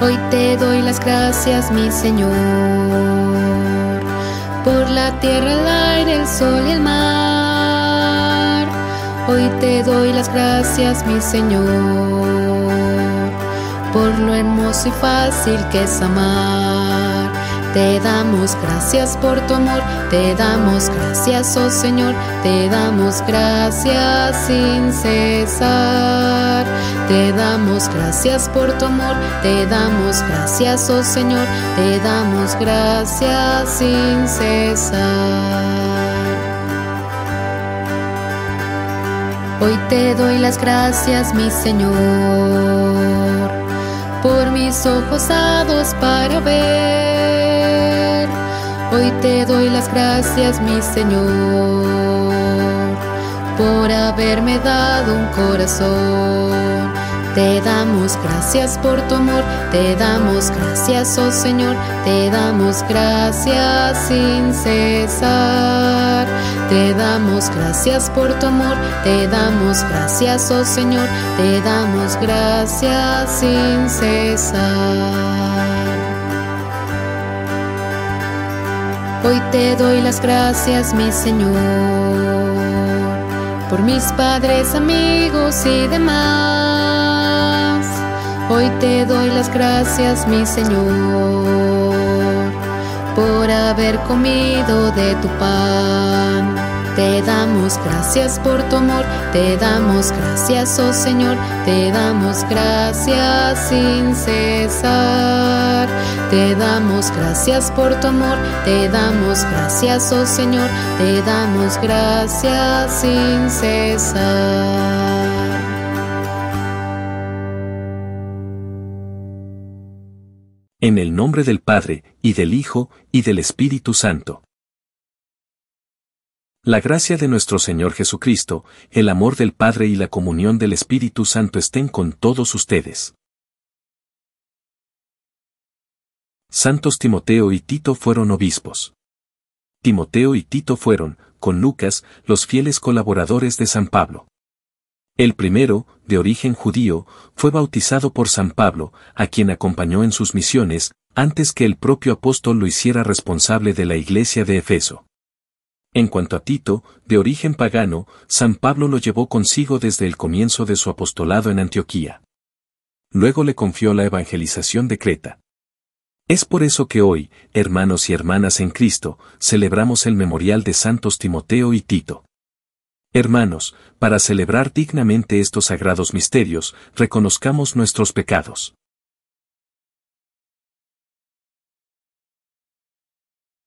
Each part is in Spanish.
Hoy te doy las gracias, mi Señor, por la tierra, el aire, el sol y el mar. Hoy te doy las gracias, mi Señor, por lo hermoso y fácil que es amar. Te damos gracias por tu amor, te damos gracias, oh Señor, te damos gracias sin cesar. Te damos gracias por tu amor, te damos gracias, oh Señor, te damos gracias sin cesar. Hoy te doy las gracias, mi Señor, por mis ojos dados para ver. Hoy te doy las gracias, mi Señor, por haberme dado un corazón. Te damos gracias por tu amor, te damos gracias, oh Señor, te damos gracias sin cesar. Te damos gracias por tu amor, te damos gracias, oh Señor, te damos gracias sin cesar. Hoy te doy las gracias, mi Señor, por mis padres, amigos y demás. Hoy te doy las gracias, mi Señor, por haber comido de tu pan. Te damos gracias por tu amor, te damos gracias, oh Señor, te damos gracias sin cesar. Te damos gracias por tu amor, te damos gracias, oh Señor, te damos gracias sin cesar. En el nombre del Padre, y del Hijo, y del Espíritu Santo. La gracia de nuestro Señor Jesucristo, el amor del Padre y la comunión del Espíritu Santo estén con todos ustedes. Santos Timoteo y Tito fueron obispos. Timoteo y Tito fueron, con Lucas, los fieles colaboradores de San Pablo. El primero, de origen judío, fue bautizado por San Pablo, a quien acompañó en sus misiones, antes que el propio apóstol lo hiciera responsable de la iglesia de Efeso. En cuanto a Tito, de origen pagano, San Pablo lo llevó consigo desde el comienzo de su apostolado en Antioquía. Luego le confió la evangelización de Creta. Es por eso que hoy, hermanos y hermanas en Cristo, celebramos el memorial de Santos Timoteo y Tito. Hermanos, para celebrar dignamente estos sagrados misterios, reconozcamos nuestros pecados.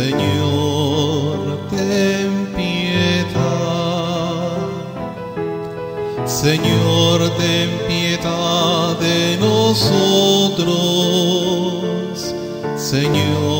Señor, ten piedad. Señor, ten piedad de nosotros. Señor,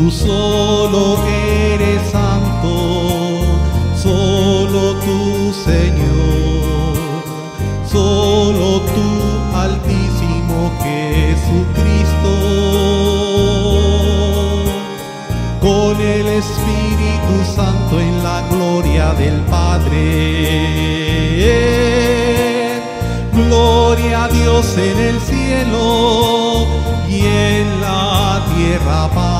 Tú solo eres santo, solo tú Señor, solo tú altísimo Jesucristo. Con el Espíritu Santo en la gloria del Padre. Gloria a Dios en el cielo y en la tierra paz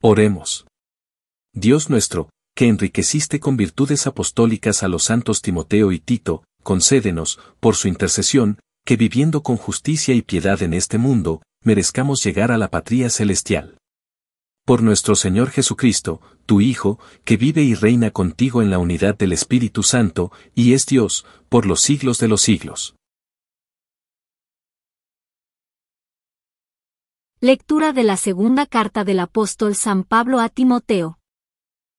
Oremos. Dios nuestro, que enriqueciste con virtudes apostólicas a los santos Timoteo y Tito, concédenos, por su intercesión, que viviendo con justicia y piedad en este mundo, merezcamos llegar a la patria celestial. Por nuestro Señor Jesucristo, tu Hijo, que vive y reina contigo en la unidad del Espíritu Santo, y es Dios, por los siglos de los siglos. Lectura de la segunda carta del apóstol San Pablo a Timoteo.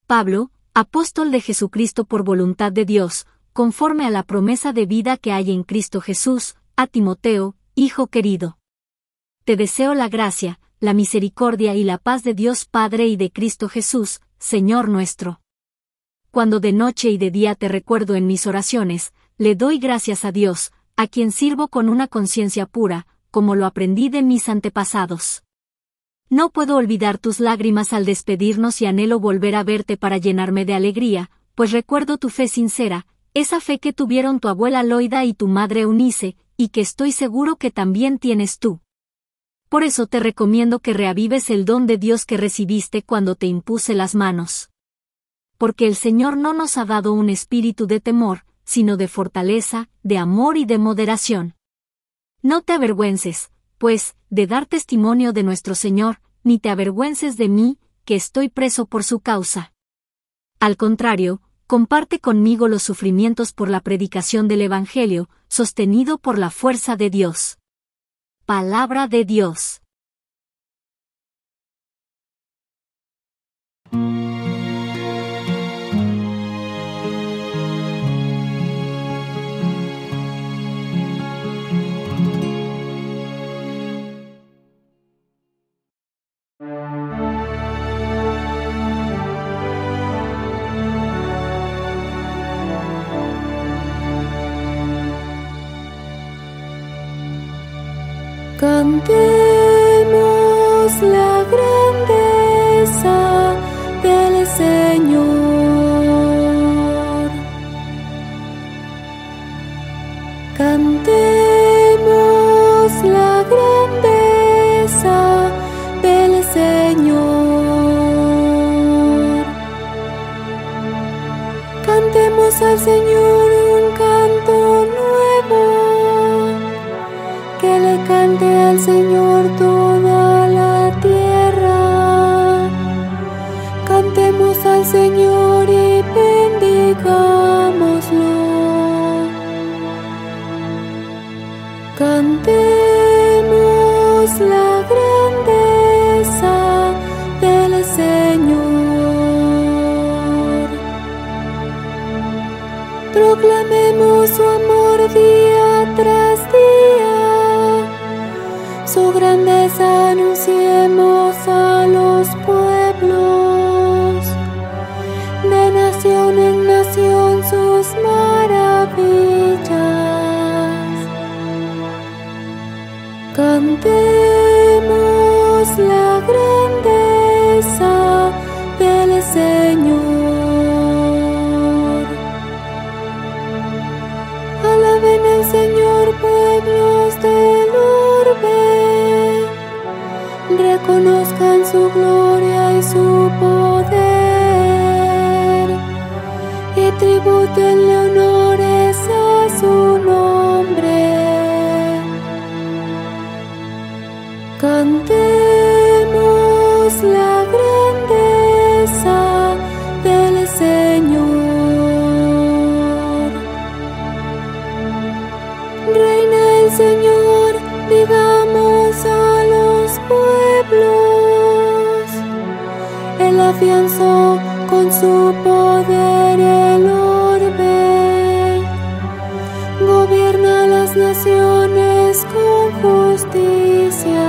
Pablo, apóstol de Jesucristo por voluntad de Dios, conforme a la promesa de vida que hay en Cristo Jesús, a Timoteo, Hijo querido. Te deseo la gracia, la misericordia y la paz de Dios Padre y de Cristo Jesús, Señor nuestro. Cuando de noche y de día te recuerdo en mis oraciones, le doy gracias a Dios, a quien sirvo con una conciencia pura, como lo aprendí de mis antepasados. No puedo olvidar tus lágrimas al despedirnos y anhelo volver a verte para llenarme de alegría, pues recuerdo tu fe sincera, esa fe que tuvieron tu abuela Loida y tu madre Eunice, y que estoy seguro que también tienes tú. Por eso te recomiendo que reavives el don de Dios que recibiste cuando te impuse las manos. Porque el Señor no nos ha dado un espíritu de temor, sino de fortaleza, de amor y de moderación. No te avergüences, pues, de dar testimonio de nuestro Señor, ni te avergüences de mí, que estoy preso por su causa. Al contrario, comparte conmigo los sufrimientos por la predicación del Evangelio, sostenido por la fuerza de Dios. Palabra de Dios. Cantemos la grandeza del Señor. Cantemos la grandeza del Señor. Cantemos al Señor las naciones con justicia.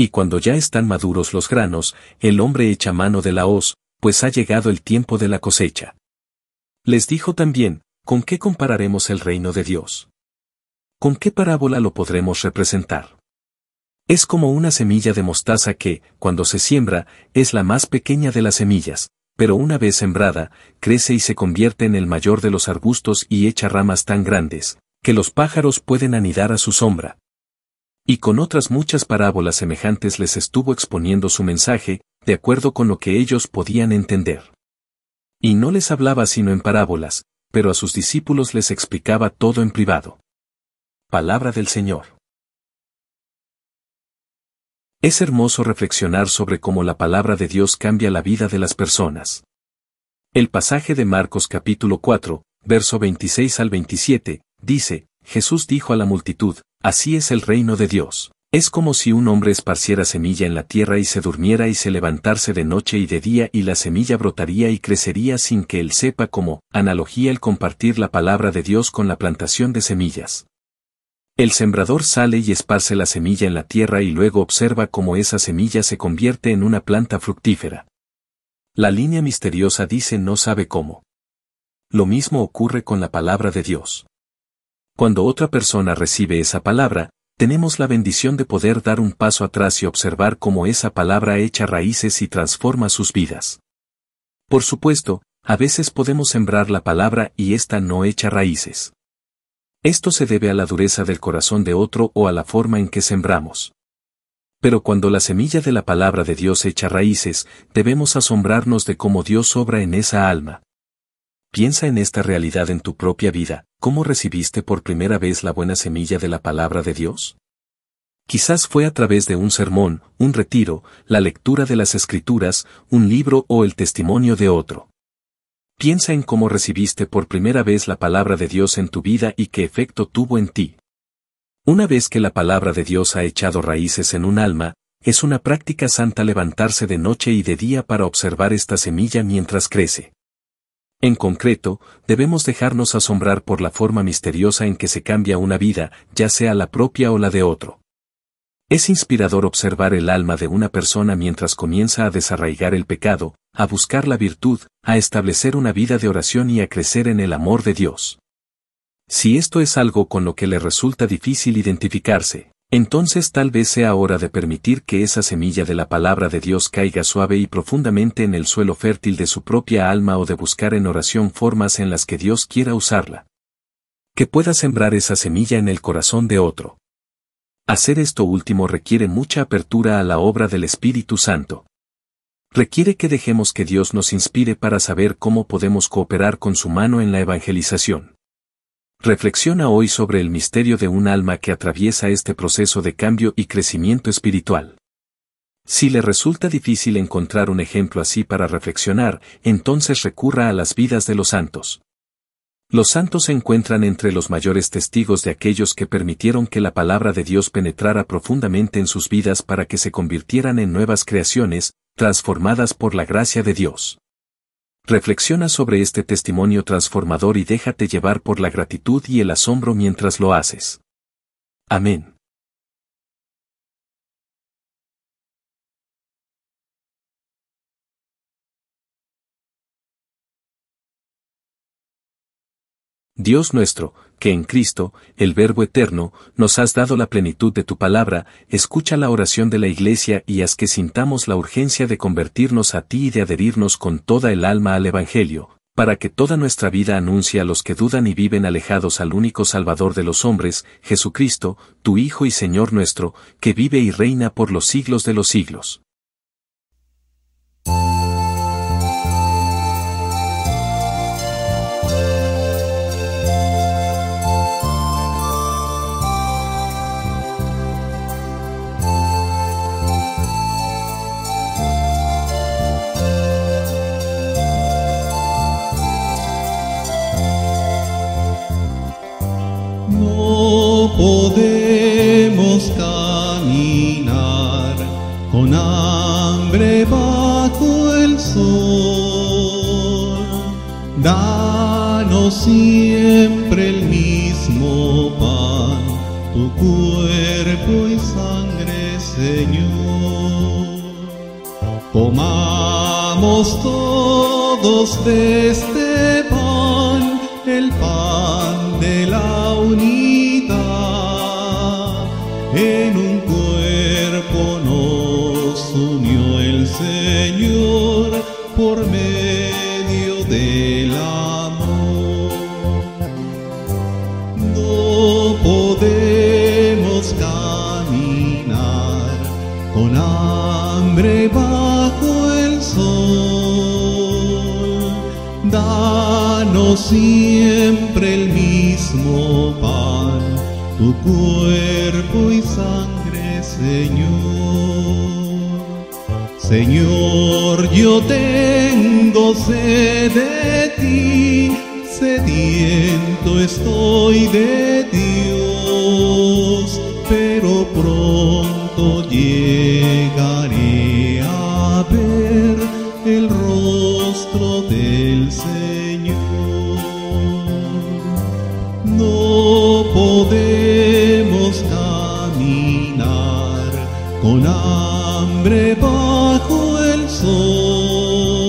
Y cuando ya están maduros los granos, el hombre echa mano de la hoz, pues ha llegado el tiempo de la cosecha. Les dijo también, ¿con qué compararemos el reino de Dios? ¿Con qué parábola lo podremos representar? Es como una semilla de mostaza que, cuando se siembra, es la más pequeña de las semillas, pero una vez sembrada, crece y se convierte en el mayor de los arbustos y echa ramas tan grandes, que los pájaros pueden anidar a su sombra. Y con otras muchas parábolas semejantes les estuvo exponiendo su mensaje, de acuerdo con lo que ellos podían entender. Y no les hablaba sino en parábolas, pero a sus discípulos les explicaba todo en privado. Palabra del Señor. Es hermoso reflexionar sobre cómo la palabra de Dios cambia la vida de las personas. El pasaje de Marcos capítulo 4, verso 26 al 27, dice, Jesús dijo a la multitud, Así es el reino de Dios. Es como si un hombre esparciera semilla en la tierra y se durmiera y se levantarse de noche y de día y la semilla brotaría y crecería sin que él sepa cómo, analogía el compartir la palabra de Dios con la plantación de semillas. El sembrador sale y esparce la semilla en la tierra y luego observa cómo esa semilla se convierte en una planta fructífera. La línea misteriosa dice no sabe cómo. Lo mismo ocurre con la palabra de Dios. Cuando otra persona recibe esa palabra, tenemos la bendición de poder dar un paso atrás y observar cómo esa palabra echa raíces y transforma sus vidas. Por supuesto, a veces podemos sembrar la palabra y ésta no echa raíces. Esto se debe a la dureza del corazón de otro o a la forma en que sembramos. Pero cuando la semilla de la palabra de Dios echa raíces, debemos asombrarnos de cómo Dios obra en esa alma. Piensa en esta realidad en tu propia vida, ¿cómo recibiste por primera vez la buena semilla de la palabra de Dios? Quizás fue a través de un sermón, un retiro, la lectura de las escrituras, un libro o el testimonio de otro. Piensa en cómo recibiste por primera vez la palabra de Dios en tu vida y qué efecto tuvo en ti. Una vez que la palabra de Dios ha echado raíces en un alma, es una práctica santa levantarse de noche y de día para observar esta semilla mientras crece. En concreto, debemos dejarnos asombrar por la forma misteriosa en que se cambia una vida, ya sea la propia o la de otro. Es inspirador observar el alma de una persona mientras comienza a desarraigar el pecado, a buscar la virtud, a establecer una vida de oración y a crecer en el amor de Dios. Si esto es algo con lo que le resulta difícil identificarse, entonces tal vez sea hora de permitir que esa semilla de la palabra de Dios caiga suave y profundamente en el suelo fértil de su propia alma o de buscar en oración formas en las que Dios quiera usarla. Que pueda sembrar esa semilla en el corazón de otro. Hacer esto último requiere mucha apertura a la obra del Espíritu Santo. Requiere que dejemos que Dios nos inspire para saber cómo podemos cooperar con su mano en la evangelización. Reflexiona hoy sobre el misterio de un alma que atraviesa este proceso de cambio y crecimiento espiritual. Si le resulta difícil encontrar un ejemplo así para reflexionar, entonces recurra a las vidas de los santos. Los santos se encuentran entre los mayores testigos de aquellos que permitieron que la palabra de Dios penetrara profundamente en sus vidas para que se convirtieran en nuevas creaciones, transformadas por la gracia de Dios. Reflexiona sobre este testimonio transformador y déjate llevar por la gratitud y el asombro mientras lo haces. Amén. Dios nuestro, que en Cristo, el Verbo eterno, nos has dado la plenitud de tu palabra, escucha la oración de la Iglesia y haz que sintamos la urgencia de convertirnos a ti y de adherirnos con toda el alma al Evangelio, para que toda nuestra vida anuncie a los que dudan y viven alejados al único Salvador de los hombres, Jesucristo, tu Hijo y Señor nuestro, que vive y reina por los siglos de los siglos. Siempre el mismo pan, tu cuerpo y sangre, Señor. Comamos todos de siempre el mismo pan, tu cuerpo y sangre, Señor. Señor, yo tengo sed de ti, sediento estoy de Dios, pero pronto llegaré hambre bajo el sol.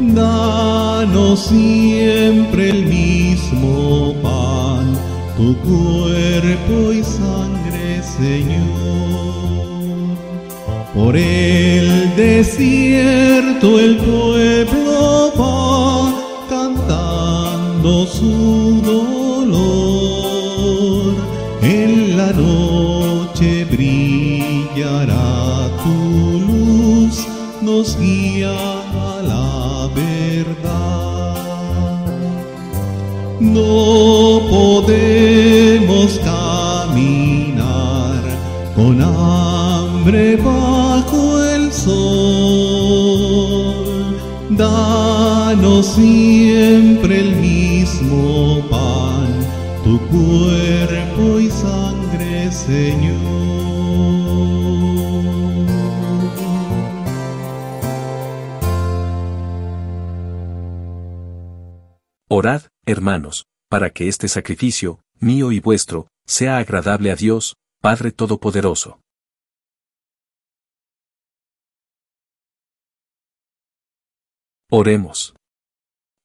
Danos siempre el mismo pan, tu cuerpo y sangre, Señor. Por el desierto el pueblo va cantando su dolor. Siempre el mismo pan, tu cuerpo y sangre, Señor. Orad, hermanos, para que este sacrificio, mío y vuestro, sea agradable a Dios, Padre Todopoderoso. Oremos.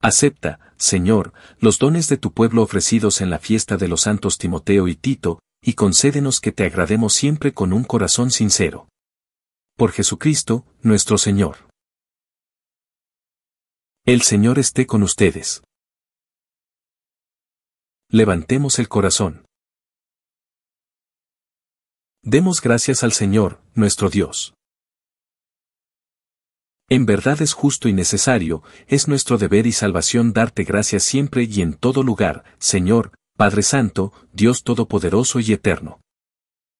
Acepta, Señor, los dones de tu pueblo ofrecidos en la fiesta de los santos Timoteo y Tito, y concédenos que te agrademos siempre con un corazón sincero. Por Jesucristo, nuestro Señor. El Señor esté con ustedes. Levantemos el corazón. Demos gracias al Señor, nuestro Dios. En verdad es justo y necesario, es nuestro deber y salvación darte gracias siempre y en todo lugar, Señor, Padre Santo, Dios Todopoderoso y Eterno.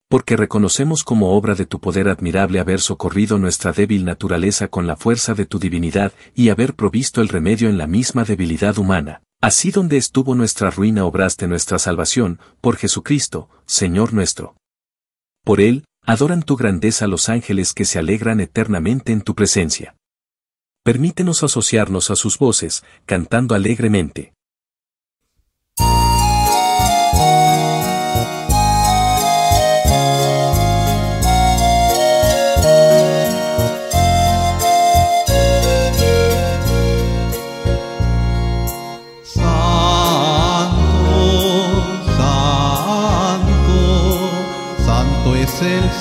Porque reconocemos como obra de tu poder admirable haber socorrido nuestra débil naturaleza con la fuerza de tu divinidad y haber provisto el remedio en la misma debilidad humana. Así donde estuvo nuestra ruina obraste nuestra salvación, por Jesucristo, Señor nuestro. Por Él, adoran tu grandeza los ángeles que se alegran eternamente en tu presencia. Permítenos asociarnos a sus voces, cantando alegremente.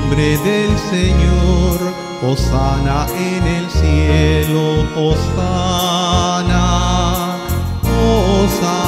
nombre del Señor, Osana en el cielo, Osana, Osana,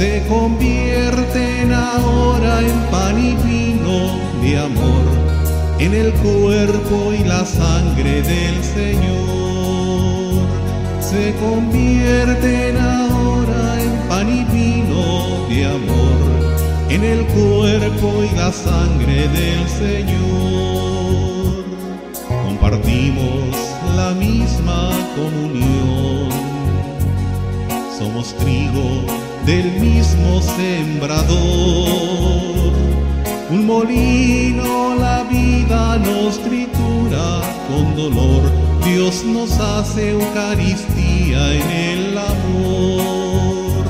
Se convierten ahora en pan y vino de amor, en el cuerpo y la sangre del Señor, se convierten ahora en pan y vino de amor en el cuerpo y la sangre del Señor. Compartimos la misma comunión. Somos trigo del mismo sembrador. Un molino la vida nos tritura con dolor. Dios nos hace Eucaristía en el amor.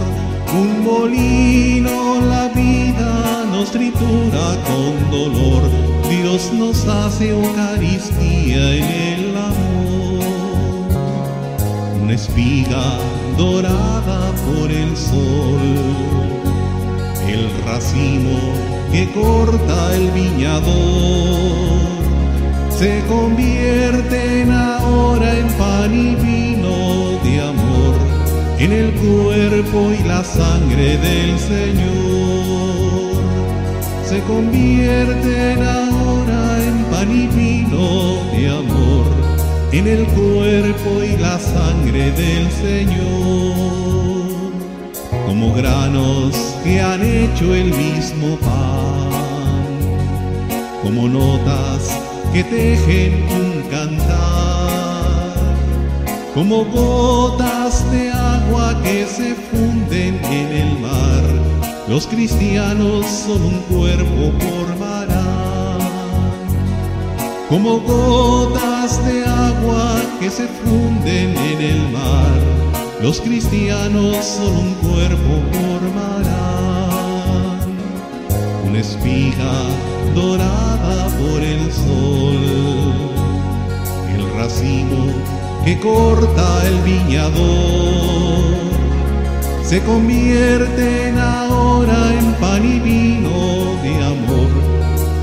Un molino la vida nos tritura con dolor, Dios nos hace Eucaristía en el amor. Una espiga dorada por el sol, el racimo que corta el viñador, se convierte en ahora en pan y vino de amor, en el cuerpo y la sangre del Señor. Se convierten ahora en pan y vino de amor, en el cuerpo y la sangre del Señor como granos que han hecho el mismo pan, como notas que tejen un cantar, como gotas de agua que se funden en el mar, los cristianos son un cuerpo formarán, como gotas de agua que se funden en el mar. Los cristianos son un cuerpo formarán, una espiga dorada por el sol, el racimo que corta el viñador, se convierten ahora en pan y vino de amor,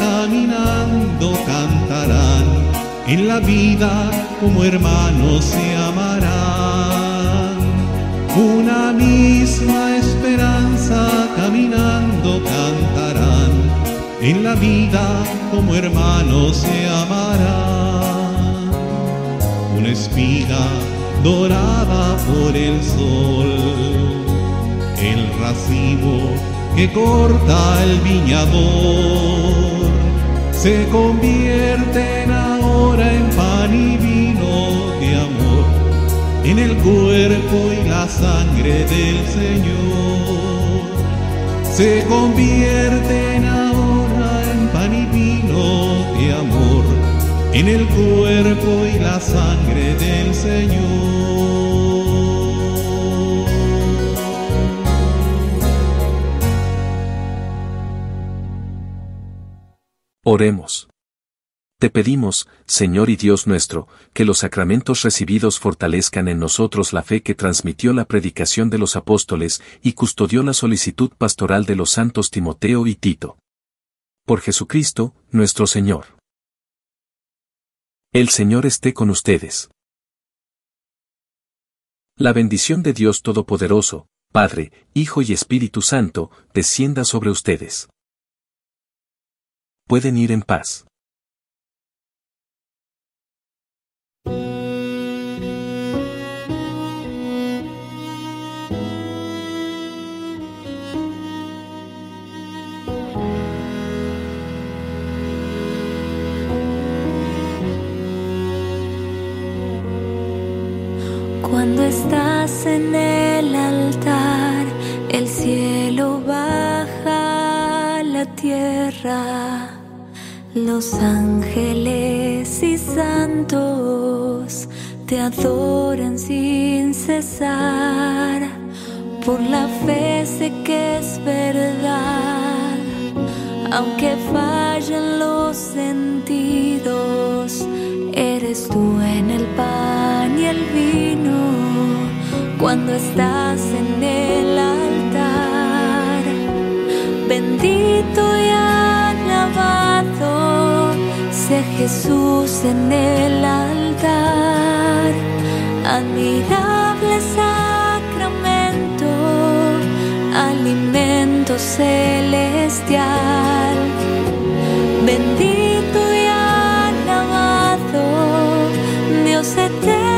Caminando cantarán, en la vida como hermanos se amarán. Una misma esperanza caminando cantarán, en la vida como hermanos se amarán. Una espiga dorada por el sol, el racimo que corta el viñador, se convierten ahora en pan y vino de amor en el cuerpo y la sangre del Señor. Se convierten ahora en pan y vino de amor, en el cuerpo y la sangre del Señor. Oremos. Te pedimos, Señor y Dios nuestro, que los sacramentos recibidos fortalezcan en nosotros la fe que transmitió la predicación de los apóstoles y custodió la solicitud pastoral de los santos Timoteo y Tito. Por Jesucristo, nuestro Señor. El Señor esté con ustedes. La bendición de Dios Todopoderoso, Padre, Hijo y Espíritu Santo, descienda sobre ustedes. Pueden ir en paz. Cuando estás en el altar, el cielo baja a la tierra. Los ángeles y santos te adoran sin cesar. Por la fe sé que es verdad, aunque fallen los sentidos, eres tú en el pan y el vino cuando estás en el altar. Bendito y alabado sea Jesús en el altar. Admirable sacramento, alimento celestial. Bendito y alabado, Dios eterno